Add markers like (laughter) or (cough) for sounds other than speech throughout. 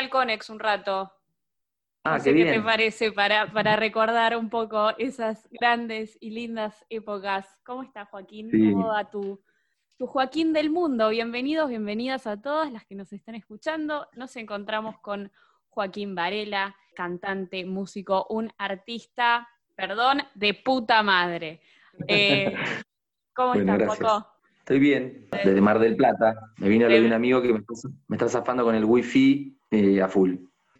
al Conex un rato. Ah, no qué sé qué, bien. te parece para, para recordar un poco esas grandes y lindas épocas. ¿Cómo está Joaquín? Sí. ¿Cómo va tu, tu Joaquín del mundo? Bienvenidos, bienvenidas a todas las que nos están escuchando. Nos encontramos con Joaquín Varela, cantante, músico, un artista, perdón, de puta madre. (laughs) Eh, ¿Cómo Bueno, estás. Joaco? Estoy bien, desde Mar del Plata. Me vine a lo de un amigo que me está, me está zafando con el wifi eh, a full.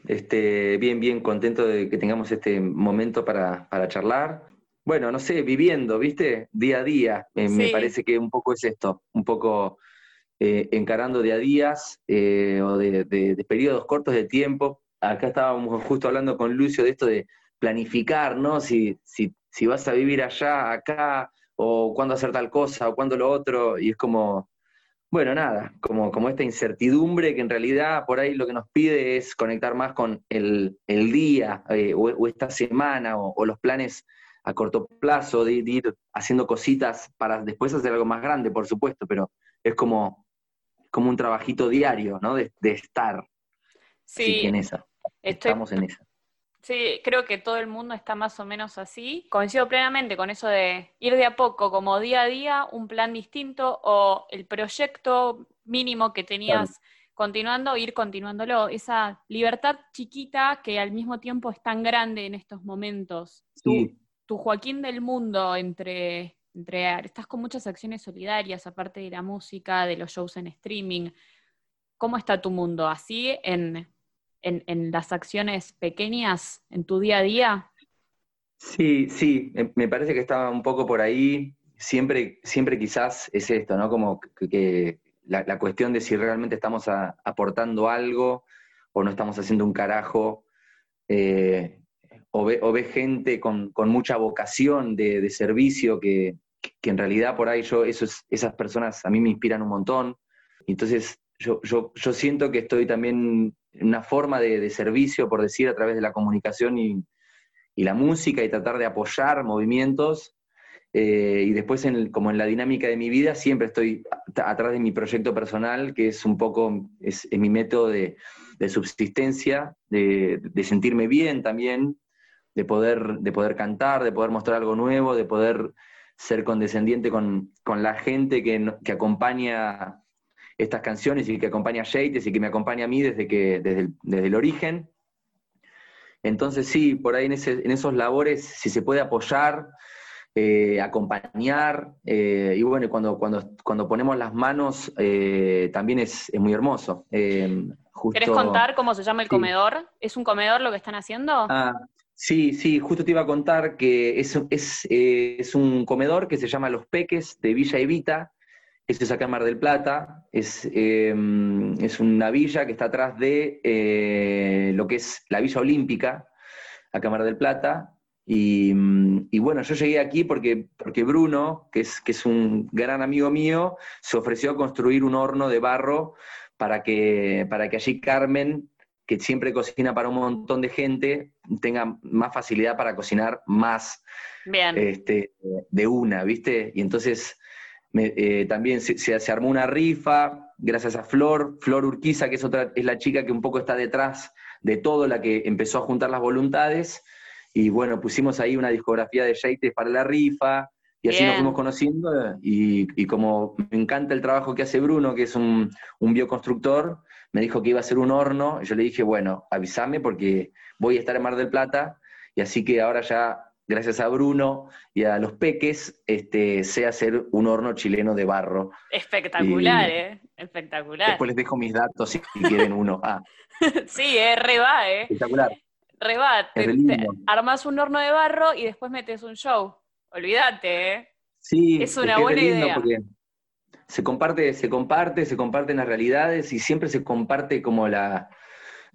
Este, bien, bien contento de que tengamos este momento para, para charlar. Bueno, no sé, viviendo, ¿viste? Día a día. Eh, Me parece que un poco es esto, un poco eh, encarando de a días eh, o de, de- de periodos cortos de tiempo. Acá estábamos justo hablando con Lucio de esto de planificar, ¿no? Si, si, si vas a vivir allá, acá, o cuándo hacer tal cosa, o cuándo lo otro, y es como, bueno, nada, como, como esta incertidumbre que en realidad por ahí lo que nos pide es conectar más con el, el día, eh, o, o esta semana, o, o los planes a corto plazo, de, de ir haciendo cositas para después hacer algo más grande, por supuesto, pero es como, como un trabajito diario, ¿no? De, de estar. Sí, en esa, estoy estamos en esa. Sí, creo que todo el mundo está más o menos así. Coincido plenamente con eso de ir de a poco, como día a día, un plan distinto o el proyecto mínimo que tenías continuando, ir continuándolo. Esa libertad chiquita que al mismo tiempo es tan grande en estos momentos. Tu, Sí. tu Joaquín del mundo entre, entre... Estás con muchas acciones solidarias, aparte de la música, de los shows en streaming. ¿Cómo está tu mundo? ¿Así en, en, en las acciones pequeñas, en tu día a día? Sí, sí, me- me parece que estaba un poco por ahí. Siempre, siempre quizás es esto, ¿no? Como que, la, cuestión de si realmente estamos aportando algo o no estamos haciendo un carajo. eh, o, ve, o ve gente con, con mucha vocación de, servicio que, que en realidad por ahí yo, esas personas a mí me inspiran un montón. Entonces yo, yo, siento que estoy también en una forma de, servicio, por decir, a través de la comunicación y, y la música y tratar de apoyar movimientos. eh, y después, en como en la dinámica de mi vida, siempre estoy atrás de mi proyecto personal, que es un poco, es, mi método de, de subsistencia, de, de sentirme bien también, de poder, de poder cantar, de poder mostrar algo nuevo, de poder ser condescendiente con, con la gente que, que acompaña estas canciones y que acompaña a Yates y que me acompaña a mí desde, que, desde, el, desde el origen. Entonces sí, por ahí en, ese- en esos labores, si se puede apoyar, eh, acompañar, eh, y bueno, cuando, cuando, cuando ponemos las manos eh, también es, es muy hermoso. Justo- ¿Querés contar cómo se llama el Sí. comedor? ¿Es un comedor lo que están haciendo? Ah, sí, sí, justo te iba a contar que es, es, es un comedor que se llama Los Peques de Villa Evita, eso es acá en Mar del Plata, es, eh, es una villa que está atrás de eh, lo que es la Villa Olímpica, acá en Mar del Plata, y, mm, y bueno, yo llegué aquí porque, porque Bruno, que es, que es un gran amigo mío, se ofreció a construir un horno de barro para que, para que allí Carmen, que siempre cocina para un montón de gente, tenga más facilidad para cocinar más Bien. este, de una, ¿viste? Y entonces me- eh, también se, se- se armó una rifa, gracias a Flor, Flor Urquiza, que es, otra, es la chica que un poco está detrás de todo, la que empezó a juntar las voluntades, y bueno, pusimos ahí una discografía de Yates para la rifa, y así nos fuimos conociendo, y, y como me encanta el trabajo que hace Bruno, que es un, un bioconstructor, me dijo que iba a hacer un horno, y yo le dije, bueno, avísame porque voy a estar en Mar del Plata, y así que ahora ya, gracias a Bruno y a los peques, este, sé hacer un horno chileno de barro. Espectacular, y- ¿eh? Espectacular. Después les dejo mis datos si quieren uno. Ah, (laughs) Sí, eh, re va, ¿eh? espectacular. Re va. Te, te armás un horno de barro y después metes un show. Olvídate, ¿eh? Sí, Es una buena idea. porque se comparte, se comparte, se comparten las realidades y siempre se comparte como la,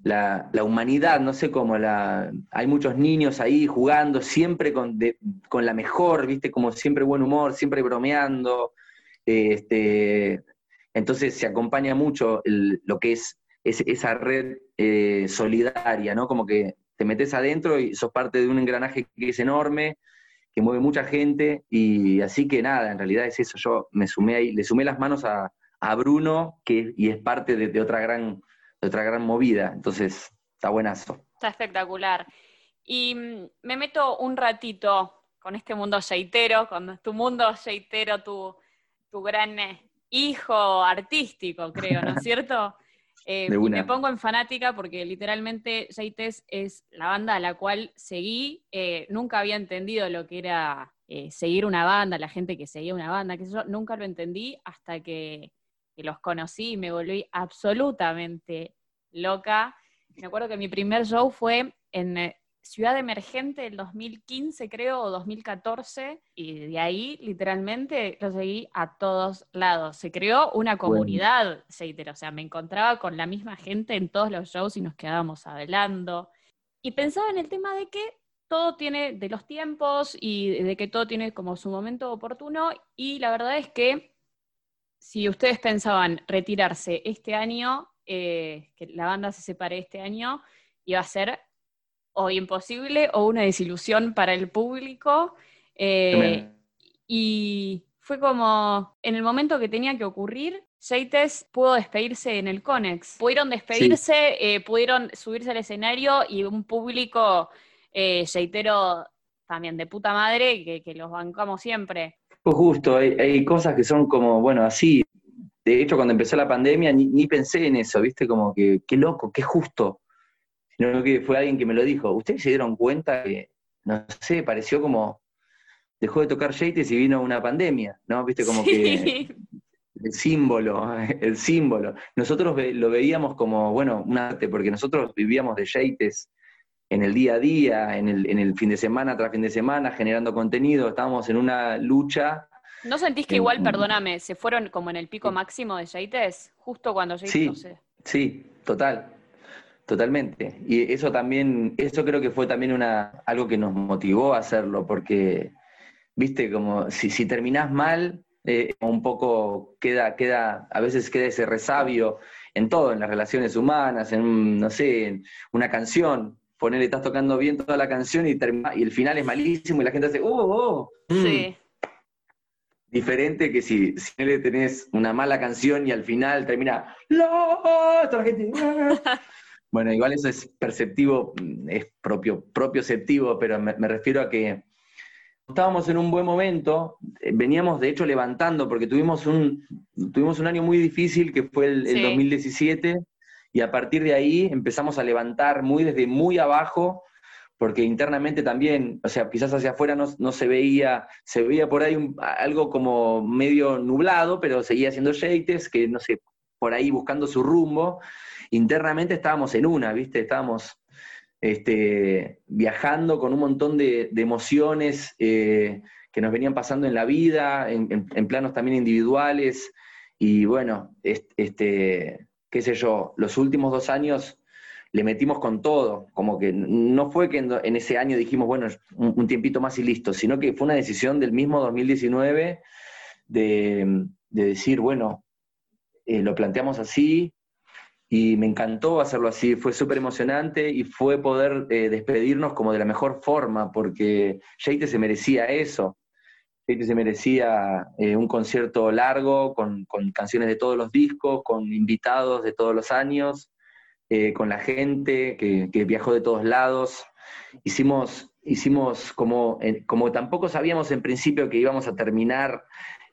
la, humanidad, no sé cómo la. Hay muchos niños ahí jugando, siempre con, con la mejor, viste, como siempre buen humor, siempre bromeando. Este, entonces se acompaña mucho lo que es, es- esa red eh, solidaria, ¿no? Como que te metes adentro y sos parte de un engranaje que es enorme, que mueve mucha gente, y así que nada, en realidad es eso. Yo me sumé ahí, le sumé las manos a, a Bruno, que, y es parte de otra gran, otra gran movida. Entonces, está buenazo. Está espectacular. Y mm, me meto un ratito con este mundo yeitero, con tu mundo yeitero, tu, tu gran eh, hijo artístico, creo, ¿no es (laughs) cierto? Eh, y me pongo en fanática porque literalmente Jaites es la banda a la cual seguí. Eh, nunca había entendido lo que era seguir una banda, la gente que seguía una banda, que yo nunca lo entendí hasta que, que los conocí y me volví absolutamente loca. Me acuerdo que mi primer show fue en Ciudad Emergente del 2015, creo, o 2014, y de ahí literalmente lo seguí a todos lados. Se creó una comunidad, o sea, me encontraba con la misma gente en todos los shows y nos quedábamos hablando. Y pensaba en el tema de que todo tiene de los tiempos y de que todo tiene como su momento oportuno, y la verdad es que si ustedes pensaban retirarse este año, eh, que la banda se separe este año, iba a ser o imposible o una desilusión para el público. Eh, y fue como en el momento que tenía que ocurrir, Jaites pudo despedirse en el Conex. Pudieron despedirse, eh, pudieron subirse al escenario y un público eh, también de puta madre que, que los bancamos siempre. Pues justo, hay, cosas que son como, bueno, así. De hecho, cuando empezó la pandemia ni, ni pensé en eso, ¿viste? Como que, qué loco, qué justo sino que fue alguien que me lo dijo. ¿Ustedes se dieron cuenta que, no sé, pareció como, dejó de tocar Yates y vino una pandemia, ¿no? Viste, como que el símbolo, (laughs) el símbolo. Nosotros lo veíamos como, bueno, un arte, porque nosotros vivíamos de Yates en el día a día, en el, en el fin de semana tras fin de semana, generando contenido, estábamos en una lucha. ¿No sentís que igual, perdóname, se fueron como en el pico máximo de Yates? Justo cuando Yates, sí, no sé. Sí, total. Totalmente. Y eso también, eso creo que fue también una, algo que nos motivó a hacerlo, porque, viste, como si, si terminás mal, eh, un poco queda, queda, a veces queda ese resabio en todo, en las relaciones humanas, en, no sé, en una canción. Ponerle, estás tocando bien toda la canción y, y el final es malísimo y la gente hace, ¡oh, oh! Mm". Sí. Diferente que si, si le tenés una mala canción y al final termina, ¡la! Toda la gente, ¡ah! (laughs) Bueno, igual eso es perceptivo, mm, es propio, propioceptivo, pero me, refiero a que estábamos en un buen momento, eh, veníamos de hecho levantando, porque tuvimos un, tuvimos un año muy difícil que fue el, 2017, y a partir de ahí empezamos a levantar muy desde muy abajo, porque internamente también, o sea, quizás hacia afuera no, se veía, se veía por ahí algo como medio nublado, pero seguía haciendo yates, que no sé, por ahí buscando su rumbo, internamente estábamos en una, ¿viste? Estábamos este, viajando con un montón de, emociones eh, que nos venían pasando en la vida, en, planos también individuales. Y bueno, este, qué sé yo, los últimos dos años le metimos con todo, como que no fue que en, ese año dijimos, bueno, un, tiempito más y listo, sino que fue una decisión del mismo 2019 de, decir, bueno, eh, lo planteamos así, y me encantó hacerlo así, fue súper emocionante y fue poder eh, despedirnos como de la mejor forma, porque Jake se merecía eso. Jake se merecía eh, un concierto largo, con, canciones de todos los discos, con invitados de todos los años, eh, con la gente que, viajó de todos lados. Hicimos, hicimos como, como tampoco sabíamos en principio que íbamos a terminar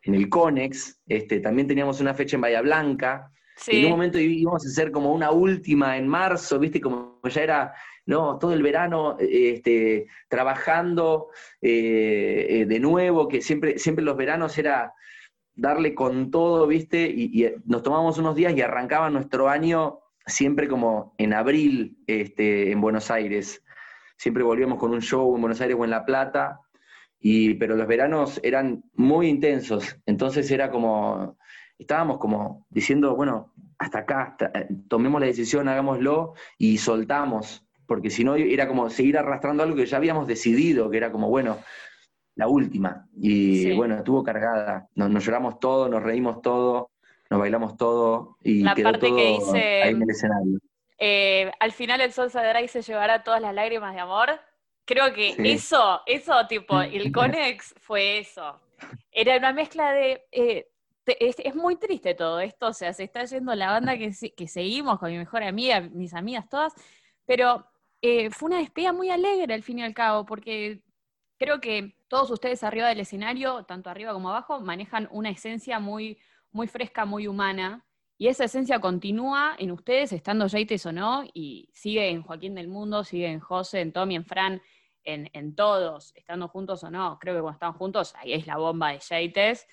en el Conex, este, también teníamos una fecha en Bahía Blanca, en un momento íbamos a hacer como una última en marzo, ¿viste? Como ya era, ¿no? Todo el verano este, trabajando eh, eh, de nuevo, que siempre, siempre los veranos era darle con todo, ¿viste? Y, nos tomamos unos días y arrancaba nuestro año siempre como en abril este, en Buenos Aires. Siempre volvíamos con un show en Buenos Aires o en La Plata, y, pero los veranos eran muy intensos, entonces era como estábamos como diciendo, bueno, hasta acá, eh, tomemos la decisión, hagámoslo y soltamos, porque si no era como seguir arrastrando algo que ya habíamos decidido, que era como, bueno, la última. Y bueno, estuvo cargada, nos, lloramos todo, nos reímos todo, nos bailamos todo y la quedó parte todo que dice, ahí en el escenario. Eh, al final el sol saldrá y se llevará todas las lágrimas de amor. Creo que eso, eso tipo, el (laughs) Conex fue eso. Era una mezcla de eh, es, muy triste todo esto, o sea, se está yendo la banda que, que seguimos con mi mejor amiga, mis amigas todas, pero eh, fue una despedida muy alegre al fin y al cabo, porque creo que todos ustedes arriba del escenario, tanto arriba como abajo, manejan una esencia muy, muy fresca, muy humana, y esa esencia continúa en ustedes, estando Yaites o no, y sigue en Joaquín del Mundo, sigue en José, en Tommy, en Fran, en, todos, estando juntos o no. Creo que cuando están juntos, ahí es la bomba de Yaites,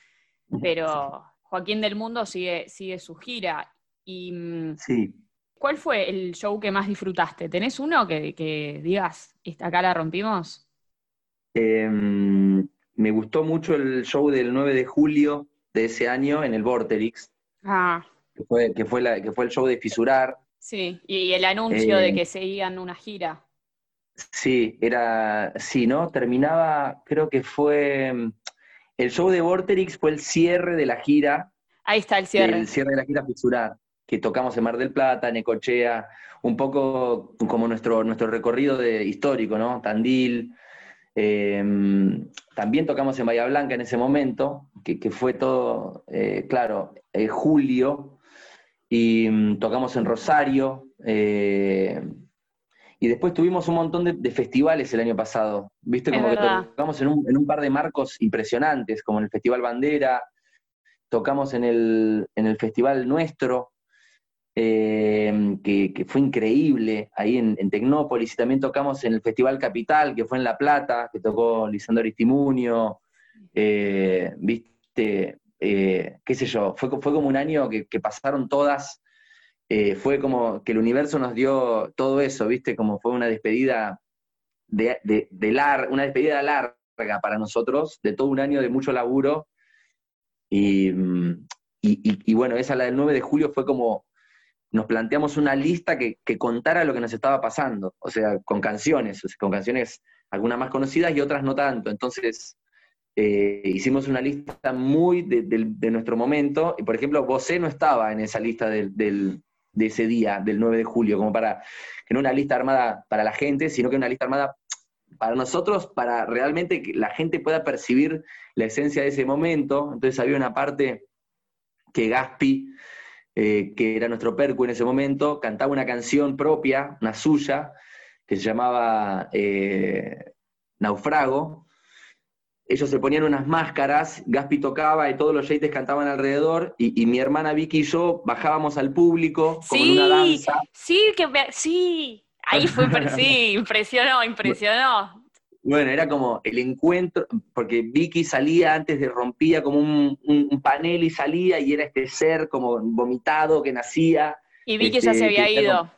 pero Joaquín del Mundo sigue, sigue su gira. Y, mm, sí. ¿Cuál fue el show que más disfrutaste? ¿Tenés uno que, que digas, acá la rompimos? Em, me gustó mucho el show del 9 de julio de ese año en el Vorterix. Ah que fue, que fue, la, que fue el show de Fisurar. Sí, y el anuncio de eh, que seguían una gira. Sí, era, sí, ¿no? Terminaba, creo que fue, el show de Vorterix fue el cierre de la gira. Ahí está el cierre. El cierre de la gira Fisurar, que tocamos en Mar del Plata, Necochea, un poco como nuestro, nuestro recorrido de, histórico, ¿no? Tandil. Em, también tocamos en Bahía Blanca en ese momento, que, fue todo, eh, claro, eh, julio, y mm, tocamos en Rosario. Eh, y después tuvimos un montón de, festivales el año pasado. ¿Viste? Como que tocamos en un, par de marcos impresionantes, como en el Festival Bandera, tocamos en el, Festival Nuestro, eh, que, fue increíble, ahí en, Tecnópolis, y también tocamos en el Festival Capital, que fue en La Plata, que tocó Lisandro Aristimunio. Eh, ¿Viste? Eh, qué sé yo, fue, fue como un año que, pasaron todas, eh, fue como que el universo nos dio todo eso, ¿viste? Como fue una despedida de, una despedida larga para nosotros, de todo un año de mucho laburo. Y, y, bueno, esa la del 9 de julio fue como, nos planteamos una lista que, contara lo que nos estaba pasando, o sea, con canciones, con canciones algunas más conocidas y otras no tanto. Entonces, eh, hicimos una lista muy de, nuestro momento, y por ejemplo, Bosé no estaba en esa lista de ese día, del 9 de julio, como para, que no una lista armada para la gente, sino que una lista armada para nosotros, para realmente que la gente pueda percibir la esencia de ese momento. Entonces había una parte que Gaspi, eh, que era nuestro percu en ese momento, cantaba una canción propia, una suya, que se llamaba eh, Naufrago, ellos se ponían unas máscaras, Gaspi tocaba y todos los yates cantaban alrededor, y, mi hermana Vicky y yo bajábamos al público con una danza. Sí, que sí, ahí fue, sí, (laughs) impresionó, impresionó. Bueno, era como el encuentro, porque Vicky salía antes de rompía como un, panel y salía, y era este ser como vomitado que nacía. Y Vicky ya se este, había ido.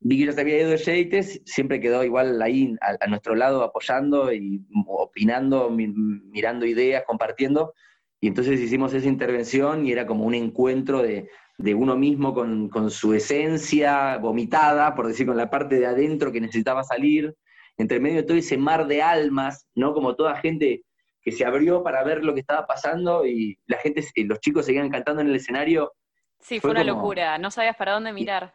Vicky ya se había ido de Yates, siempre quedó igual ahí a, nuestro lado apoyando y opinando, mirando ideas, compartiendo. Y entonces hicimos esa intervención y era como un encuentro de, uno mismo con, su esencia vomitada, por decir, con la parte de adentro que necesitaba salir, entre medio de todo ese mar de almas, ¿no? Como toda gente que se abrió para ver lo que estaba pasando y la gente, los chicos seguían cantando en el escenario. Sí, fue, una locura, no sabías para dónde mirar.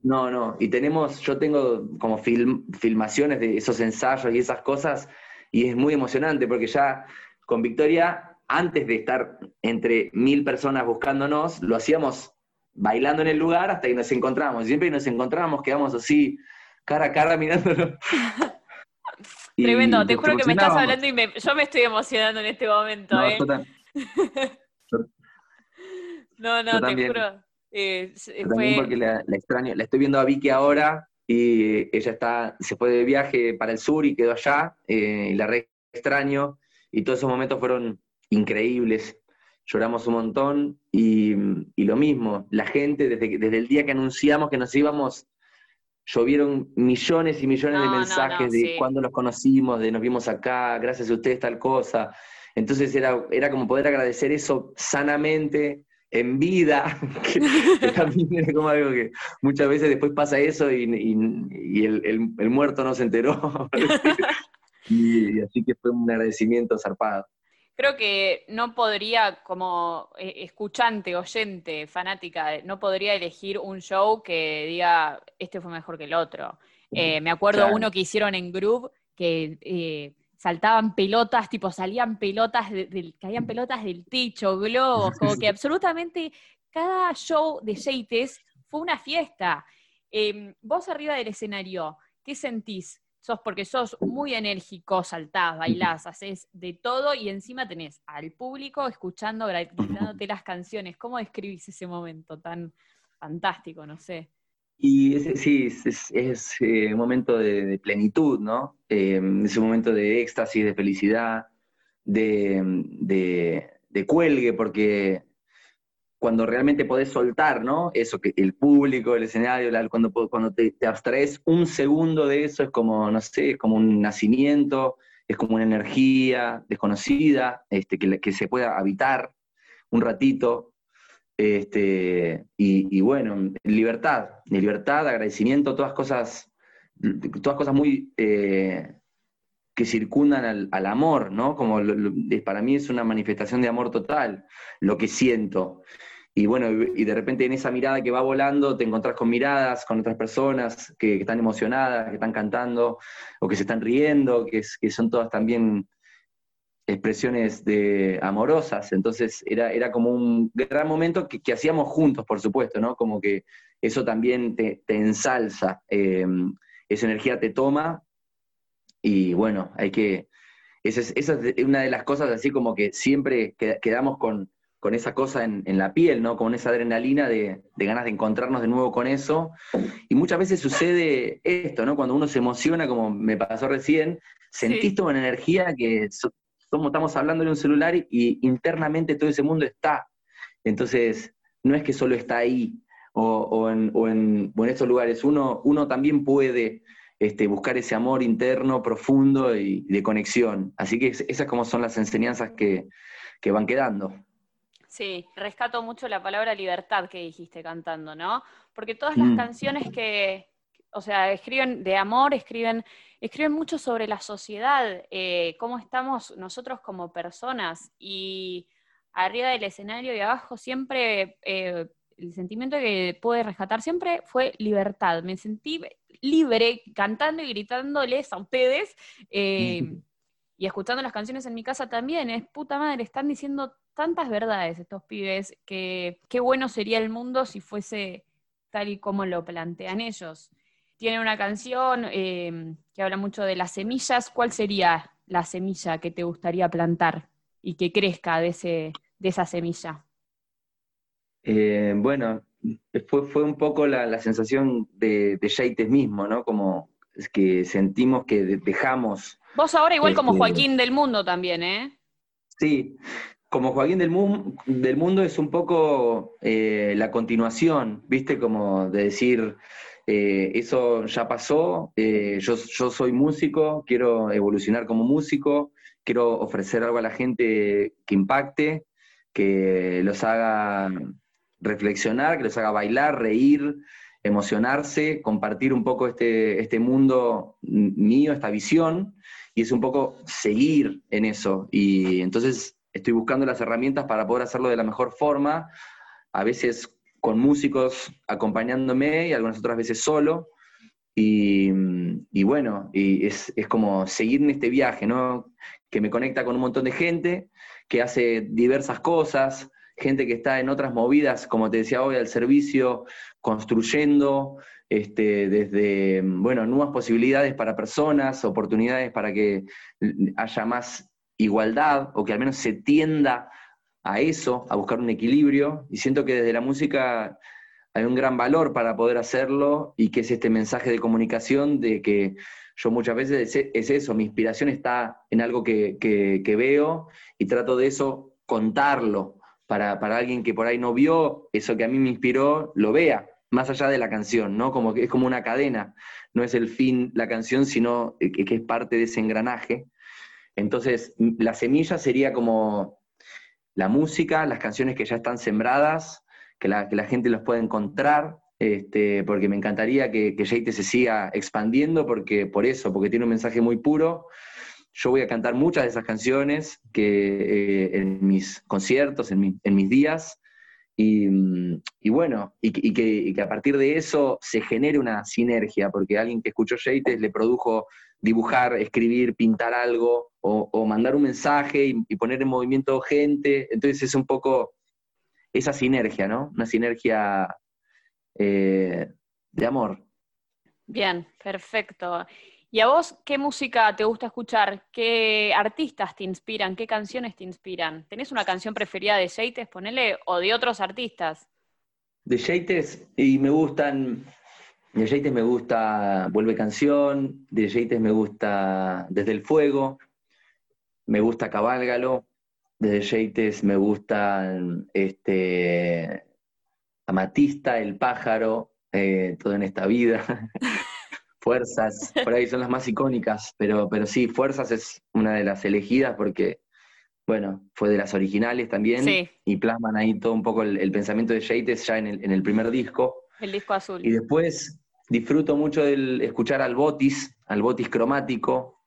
No, no, y tenemos, yo tengo como filmaciones de esos ensayos y esas cosas, y es muy emocionante porque ya con Victoria, antes de estar entre mil personas buscándonos, lo hacíamos bailando en el lugar hasta que nos encontramos. Siempre que nos encontramos quedamos así, cara a cara (laughs) mirándolo. (laughs) Tremendo, te juro que me estás hablando y yo me estoy emocionando en este momento. No, ¿eh? (laughs) no, no, te juro. Eh, también porque la, extraño, la estoy viendo a Vicky ahora y ella está, se fue de viaje para el sur y quedó allá, eh, y la re extraño, y todos esos momentos fueron increíbles, lloramos un montón, y, lo mismo, la gente, desde, desde el día que anunciamos que nos íbamos, llovieron millones y millones de mensajes de cuando los conocimos, de nos vimos acá, gracias a ustedes tal cosa, entonces era, era como poder agradecer eso sanamente, en vida, (laughs) que, también es como algo que muchas veces después pasa eso y, el, muerto no se enteró. (laughs) y, así que fue un agradecimiento zarpado. Creo que no podría, como eh, escuchante, oyente, fanática, no podría elegir un show que diga, este fue mejor que el otro. Eh, me acuerdo uno que hicieron en Groove, que eh, saltaban pelotas, tipo salían pelotas, del, caían pelotas del techo, globos, como que (laughs) absolutamente cada show de Yates fue una fiesta. Em, vos arriba del escenario, ¿qué sentís? Sos porque sos muy enérgico, saltás, bailás, haces de todo y encima tenés al público escuchando, gritándote las canciones. ¿Cómo describís ese momento tan fantástico, no sé? Y sí, es, eh, un momento de, plenitud, ¿no? Eh, es un momento de éxtasis, de felicidad, de, cuelgue, porque cuando realmente podés soltar, ¿no? Eso que el público, el escenario, cuando, cuando te, abstraes un segundo de eso, es como, no sé, es como un nacimiento, es como una energía desconocida, este, que, que se pueda habitar un ratito, este, y, bueno, libertad, libertad, agradecimiento, todas cosas, todas cosas muy eh, que circundan al, amor, ¿no? Como para mí es una manifestación de amor total, lo que siento. Y bueno, y de repente en esa mirada que va volando te encontrás con miradas, con otras personas que, están emocionadas, que están cantando o que se están riendo, que, son todas también expresiones de, amorosas, entonces era, era como un gran momento que, hacíamos juntos, por supuesto, ¿no? Como que eso también te, ensalza, em, esa energía te toma y bueno, hay que, esa es, una de las cosas así como que siempre quedamos con, con esa cosa en, la piel, ¿no? Con esa adrenalina de, ganas de encontrarnos de nuevo con eso. Y muchas veces sucede esto, ¿no? Cuando uno se emociona, como me pasó recién, sentís toda una energía que estamos hablando de un celular y, internamente todo ese mundo está. Entonces, no es que solo está ahí o, en, o, en, estos lugares, uno, uno también puede este, buscar ese amor interno, profundo y de conexión. Así que esas como son las enseñanzas que, van quedando. Sí, rescato mucho la palabra libertad que dijiste cantando, ¿no? Porque todas las mm. canciones que, o sea, escriben de amor, escriben escriben mucho sobre la sociedad, eh, cómo estamos nosotros como personas y arriba del escenario y abajo siempre eh, el sentimiento que pude rescatar siempre fue libertad. Me sentí libre cantando y gritándoles a ustedes eh, (laughs) y escuchando las canciones en mi casa también. Es puta madre, están diciendo tantas verdades estos pibes que qué bueno sería el mundo si fuese tal y como lo plantean ellos tiene una canción eh, que habla mucho de las semillas. ¿Cuál sería la semilla que te gustaría plantar y que crezca de, ese, de esa semilla? Eh, bueno, fue, fue un poco la, sensación de, de mismo, ¿no? Como es que sentimos que dejamos... Vos ahora igual como este, Joaquín del Mundo también, ¿eh? Sí, como Joaquín del, del Mundo es un poco eh, la continuación, ¿viste? Como de decir, eh, eso ya pasó, eh, yo, soy músico, quiero evolucionar como músico, quiero ofrecer algo a la gente que impacte, que los haga reflexionar, que los haga bailar, reír, emocionarse, compartir un poco este, este mundo mío, esta visión, y es un poco seguir en eso. Y entonces estoy buscando las herramientas para poder hacerlo de la mejor forma, a veces con músicos acompañándome y algunas otras veces solo. Y, bueno, y es, como seguir en este viaje, ¿no? Que me conecta con un montón de gente, que hace diversas cosas, gente que está en otras movidas, como te decía hoy, al servicio, construyendo, este, desde, bueno, nuevas posibilidades para personas, oportunidades para que haya más igualdad o que al menos se tienda a eso, a buscar un equilibrio, y siento que desde la música hay un gran valor para poder hacerlo y que es este mensaje de comunicación de que yo muchas veces es, eso, mi inspiración está en algo que, veo y trato de eso contarlo para, para, alguien que por ahí no vio eso que a mí me inspiró, lo vea, más allá de la canción, ¿no? Como que es como una cadena, no es el fin la canción, sino que, que es parte de ese engranaje. Entonces, la semilla sería como la música, las canciones que ya están sembradas, que la, gente los pueda encontrar, este, porque me encantaría que, que se siga expandiendo, porque, por eso, porque tiene un mensaje muy puro. Yo voy a cantar muchas de esas canciones que, eh, en mis conciertos, en, mis días, y, bueno, y, que, a partir de eso se genere una sinergia, porque alguien que escuchó Yates le produjo dibujar, escribir, pintar algo, o, mandar un mensaje y, poner en movimiento gente. Entonces es un poco esa sinergia, ¿no? Una sinergia eh, de amor. Bien, perfecto. ¿Y a vos qué música te gusta escuchar? ¿Qué artistas te inspiran? ¿Qué canciones te inspiran? ¿Tenés una canción preferida de Yates, ponele, o de otros artistas? De Yates, y me gustan, de Yates me gusta Vuelve Canción, de Yates me gusta Desde el Fuego, me gusta Cabálgalo, desde Yates me gustan este, Amatista, El Pájaro, eh, Todo en esta vida. (laughs) Fuerzas, por ahí son las más icónicas, pero, pero sí, Fuerzas es una de las elegidas porque, bueno, fue de las originales también y plasman ahí todo un poco el, pensamiento de Yates ya en el, en el, primer disco. El disco azul. Y después disfruto mucho del escuchar al Botis, al Botis cromático,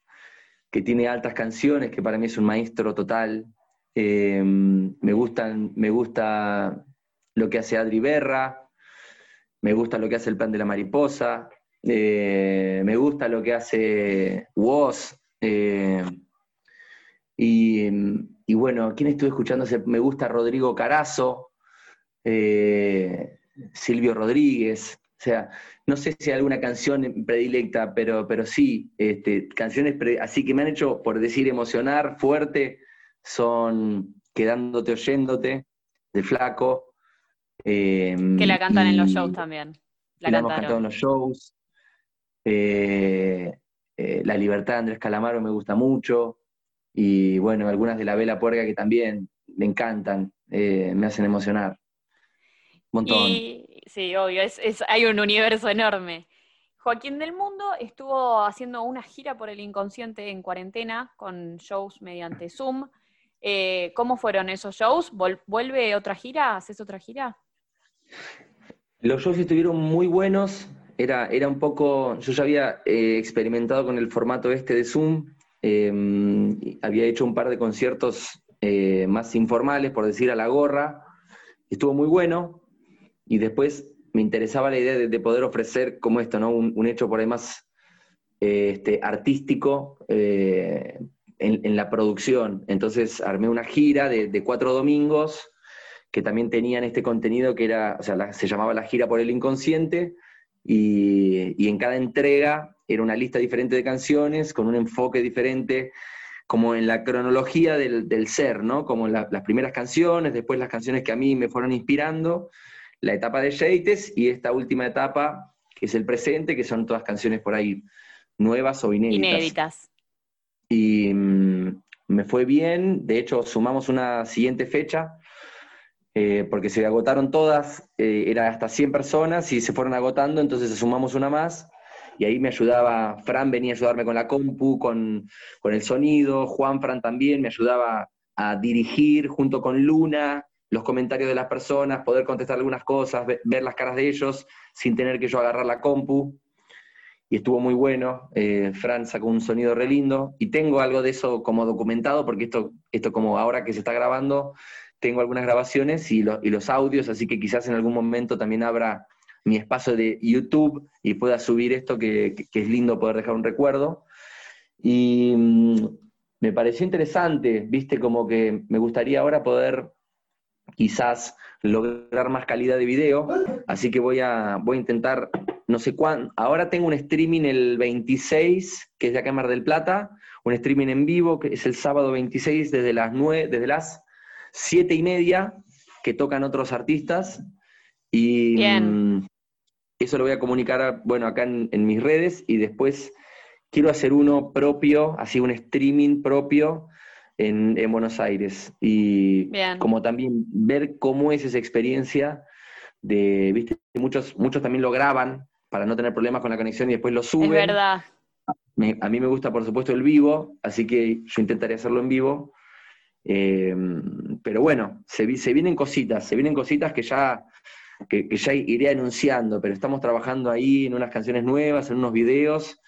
que tiene altas canciones, que para mí es un maestro total. Eh, me, gustan, me gusta lo que hace Adri Berra, me gusta lo que hace el plan de la mariposa, eh, me gusta lo que hace Woz. Eh, y, bueno, ¿quién estuve escuchando? Me gusta Rodrigo Carazo, eh, Silvio Rodríguez. O sea, no sé si hay alguna canción predilecta, pero, pero sí, este, canciones así que me han hecho, por decir, emocionar fuerte, son Quedándote oyéndote, de Flaco. que la cantan en los shows también. La, la hemos cantado en los shows. Eh, eh, la libertad de Andrés Calamaro me gusta mucho. Y bueno, algunas de la Vela Puerca que también me encantan, eh, me hacen emocionar. Un montón. sí, obvio, hay un universo enorme. Joaquín del Mundo estuvo haciendo una gira por el inconsciente en cuarentena con shows mediante Zoom. ¿Cómo fueron esos shows? ¿Vuelve otra gira? ¿Haces otra gira? Los shows estuvieron muy buenos era, era un poco, yo ya había eh, experimentado con el formato este de Zoom, em, había hecho un par de conciertos eh, más informales, por decir a la gorra, estuvo muy bueno, y después me interesaba la idea de, poder ofrecer como esto, ¿no? Un, hecho por ahí más eh, este, artístico en, la producción. Entonces armé una gira de, cuatro domingos que también tenían este contenido que era, o sea, se llamaba la gira por el inconsciente, y, en cada entrega era una lista diferente de canciones con un enfoque diferente, como en la cronología del, ser, ¿no? Como las primeras canciones, después las canciones que a mí me fueron inspirando, la etapa de Yates y esta última etapa, que es el presente, que son todas canciones por ahí nuevas o inéditas. Inéditas. Y mm, me fue bien, de hecho sumamos una siguiente fecha eh, porque se agotaron todas, eh, era hasta 100 personas y se fueron agotando, entonces sumamos una más y ahí me ayudaba, Fran venía a ayudarme con la compu, con, el sonido, Juan Fran también me ayudaba a dirigir junto con Luna los comentarios de las personas, poder contestar algunas cosas, ver, las caras de ellos sin tener que yo agarrar la compu. Y estuvo muy bueno, eh, Fran sacó un sonido re lindo y tengo algo de eso como documentado, porque esto, esto como ahora que se está grabando, tengo algunas grabaciones y, los audios, así que quizás en algún momento también abra mi espacio de YouTube y pueda subir esto, que, es lindo poder dejar un recuerdo. Y mm, me pareció interesante, viste, como que me gustaría ahora poder quizás lograr más calidad de video, así que voy a, voy a intentar, no sé cuándo, ahora tengo un streaming el 26, que es de acá en Mar del Plata, un streaming en vivo, que es el sábado 26 desde las 9, desde las siete y media que tocan otros artistas y mm, eso lo voy a comunicar, bueno, acá en, mis redes y después quiero hacer uno propio, así un streaming propio en, Buenos Aires y como también ver cómo es esa experiencia de, viste, muchos, muchos también lo graban para no tener problemas con la conexión y después lo suben. Es verdad. a mí me gusta, por supuesto, el vivo, así que yo intentaré hacerlo en vivo eh, pero bueno, se, se, vienen cositas, se vienen cositas que ya, que, ya iré anunciando, pero estamos trabajando ahí en unas canciones nuevas, en unos videos.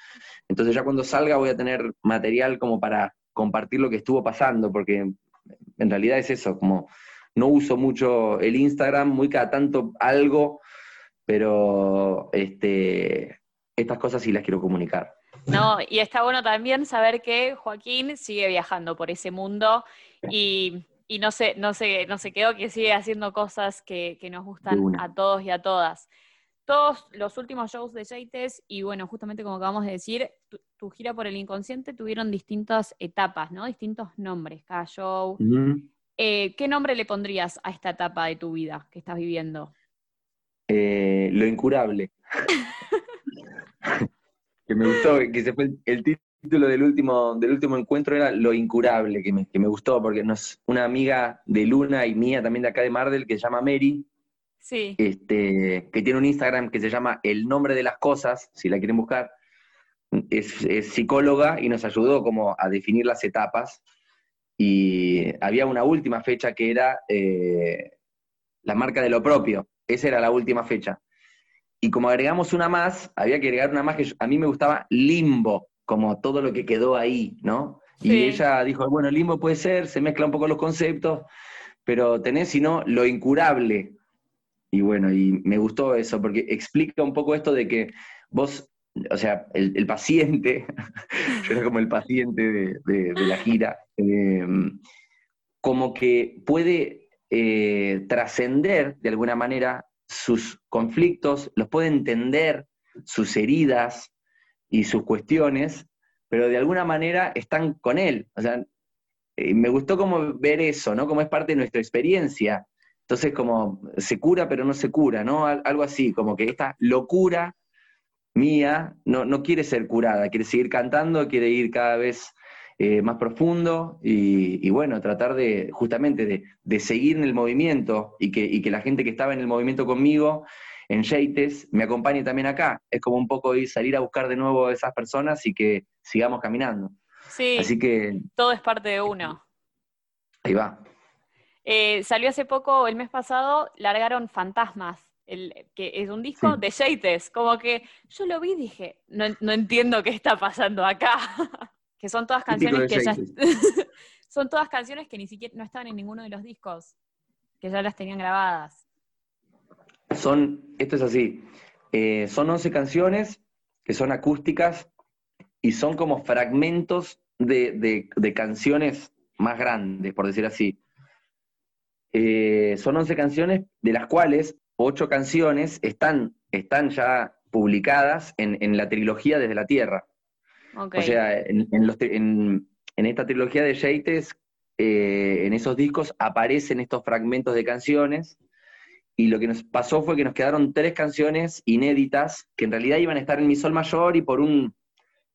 Entonces ya cuando salga voy a tener material como para compartir lo que estuvo pasando, porque en realidad es eso, como no uso mucho el Instagram, muy cada tanto algo, pero este, estas cosas sí las quiero comunicar. No, y está bueno también saber que Joaquín sigue viajando por ese mundo y, no, se, no, se, no se quedó, que sigue haciendo cosas que, nos gustan a todos y a todas. Todos los últimos shows de Jaites, y bueno, justamente como acabamos de decir, tu, gira por el inconsciente tuvieron distintas etapas, ¿no? Distintos nombres, cada show. Eh, ¿Qué nombre le pondrías a esta etapa de tu vida que estás viviendo? Eh, lo incurable. (laughs) que me gustó, que se fue el, título del último, del último encuentro era Lo incurable, que me, que me gustó, porque nos, una amiga de Luna y mía también de acá de Mardel, que se llama Mary, sí. este, que tiene un Instagram que se llama El nombre de las cosas, si la quieren buscar, es, psicóloga y nos ayudó como a definir las etapas. Y había una última fecha que era eh, la marca de lo propio. Esa era la última fecha. Y como agregamos una más, había que agregar una más que a mí me gustaba limbo, como todo lo que quedó ahí, ¿no? Y ella dijo, bueno, limbo puede ser, se mezcla un poco los conceptos, pero tenés, si no, lo incurable. Y bueno, y me gustó eso, porque explica un poco esto de que vos, o sea, el, paciente, (laughs) yo era como el paciente de, la gira, em, como que puede eh, trascender de alguna manera sus conflictos, los puede entender, sus heridas y sus cuestiones, pero de alguna manera están con él. O sea, eh, me gustó como ver eso, ¿no? Como es parte de nuestra experiencia. Entonces, como se cura, pero no se cura, ¿no? Algo así, como que esta locura mía no, no quiere ser curada, quiere seguir cantando, quiere ir cada vez eh, más profundo y, bueno, tratar de justamente de, seguir en el movimiento y que, que, la gente que estaba en el movimiento conmigo en Yates me acompañe también acá. Es como un poco ir, salir a buscar de nuevo a esas personas y que sigamos caminando. Sí, Así que, todo es parte de uno. Ahí va. Eh, salió hace poco, el mes pasado, largaron Fantasmas, el, que es un disco de Yates. Como que yo lo vi y dije, no, no entiendo qué está pasando acá. (laughs) Que son todas canciones que ya (laughs) son todas canciones que ni siquiera no estaban en ninguno de los discos, que ya las tenían grabadas. Son, esto es así, eh, son 11 canciones que son acústicas y son como fragmentos de, canciones más grandes, por decir así. Eh, son 11 canciones, de las cuales 8 canciones están, están ya publicadas en, en la trilogía Desde la Tierra. O sea, en, esta trilogía de Yates, eh, en esos discos aparecen estos fragmentos de canciones, y lo que nos pasó fue que nos quedaron tres canciones inéditas, que en realidad iban a estar en mi sol mayor, y por un,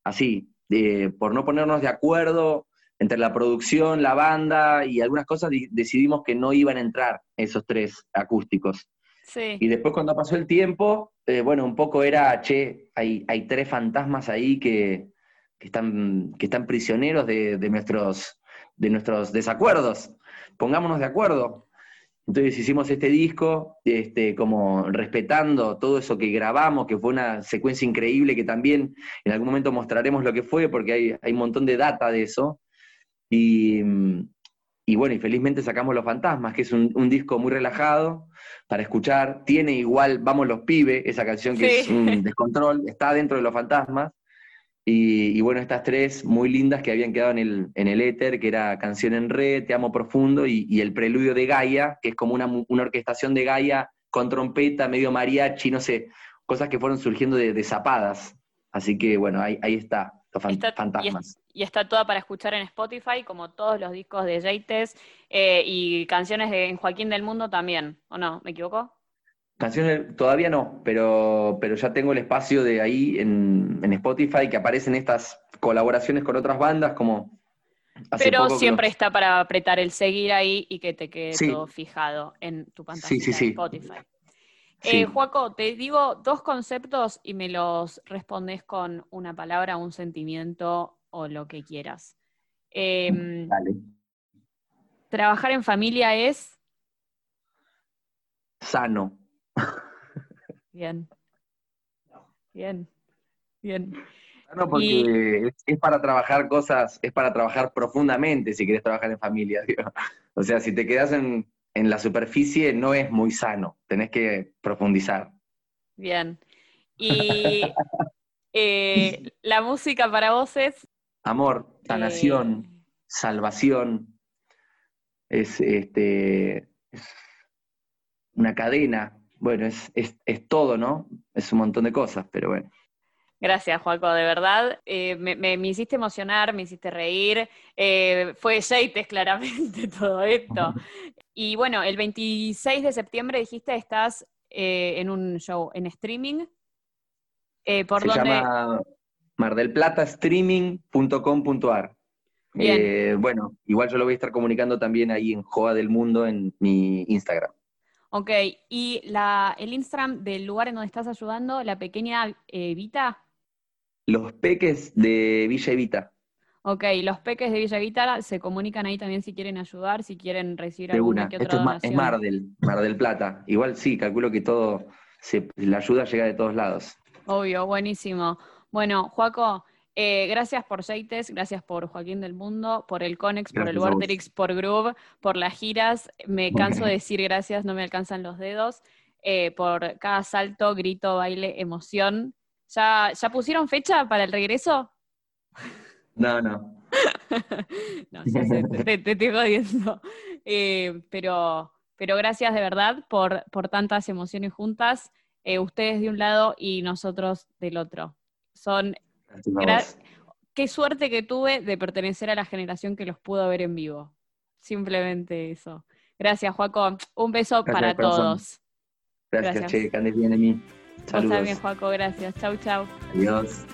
así, por no ponernos de acuerdo entre la producción, la banda y algunas cosas, decidimos que no iban a entrar esos tres acústicos. Y después cuando pasó el tiempo, eh, bueno, un poco era, che, hay, hay tres fantasmas ahí que, que están, que están prisioneros de, nuestros, de nuestros desacuerdos. Pongámonos de acuerdo. Entonces hicimos este disco, este, como respetando todo eso que grabamos, que fue una secuencia increíble, que también en algún momento mostraremos lo que fue, porque hay, hay un montón de data de eso. Y, y, bueno, y felizmente sacamos Los Fantasmas, que es un, disco muy relajado para escuchar. Tiene igual Vamos los Pibes, esa canción que es un descontrol, está dentro de Los Fantasmas. Y, bueno, estas tres muy lindas que habían quedado en el, en el éter, que era Canción en Red, Te Amo Profundo, y, el preludio de Gaia, que es como una, orquestación de Gaia con trompeta, medio mariachi, no sé, cosas que fueron surgiendo de, zapadas. Así que bueno, ahí, ahí está, los fantasmas. Y, está toda para escuchar en Spotify, como todos los discos de Jaites, eh, y canciones de Joaquín del Mundo también, ¿o no? ¿Me equivoco? Canciones todavía no, pero, pero ya tengo el espacio de ahí en, Spotify que aparecen estas colaboraciones con otras bandas como... pero siempre está para apretar el seguir ahí y que te quede todo fijado en tu pantalla de Spotify. Eh, Juaco, te digo dos conceptos y me los respondes con una palabra, un sentimiento o lo que quieras. Em, trabajar en familia es sano. (laughs) Bien. Bien. Bien. No, porque es, para trabajar cosas, es para trabajar profundamente si quieres trabajar en familia. (laughs) O sea, si te quedas en, la superficie no es muy sano, tenés que profundizar. Bien. Y Eh, la música para vos es... Amor, sanación, Eh, salvación. Es, este, es una cadena. Bueno, es, es, es todo, ¿no? Es un montón de cosas, pero bueno. Gracias, Juaco, de verdad. eh, me, me- me hiciste emocionar, me hiciste reír. eh, fue Yeites, (laughs) claramente, todo esto. Y bueno, el 26 de septiembre dijiste estás eh, en un show en streaming. Eh, ¿Por Se dónde? llama Mar del Plata Streaming.com.ar. Bien. Eh, bueno, igual yo lo voy a estar comunicando también ahí en Joa del Mundo en mi Instagram. Ok, y la, el Instagram del lugar en donde estás ayudando, la pequeña eh, Vita. Los peques de Villa Evita, Ok, los peques de Villa Evita se comunican ahí también si quieren ayudar, si quieren recibir alguna una. que Esto otra es, Ma- es donación. Mar del, Mar del Plata. Igual sí, calculo que todo, se- la ayuda llega de todos lados. Obvio, buenísimo. Bueno, Joaco, eh, gracias por Yeites, gracias por Joaquín del Mundo, por el Conex, por el. Vorterix, por Groove, por las giras. Me canso de decir gracias, no me alcanzan los dedos. eh, por cada salto, grito, baile, emoción. ¿Ya, ¿Ya pusieron fecha para el regreso? No, no. (laughs) no, ya sé, te, te- te estoy jodiendo. Eh, pero, pero gracias de verdad por, por tantas emociones juntas, eh, ustedes de un lado y nosotros del otro. Son Vos. qué suerte que tuve de pertenecer a la generación que los pudo ver en vivo. Simplemente eso. Gracias, Joaco. Un beso Gracias, para todos. Gracias, gracias. che, que andes bien de mí. Vos Saludos. también, Joaco. Gracias. Chau, chau. Adiós.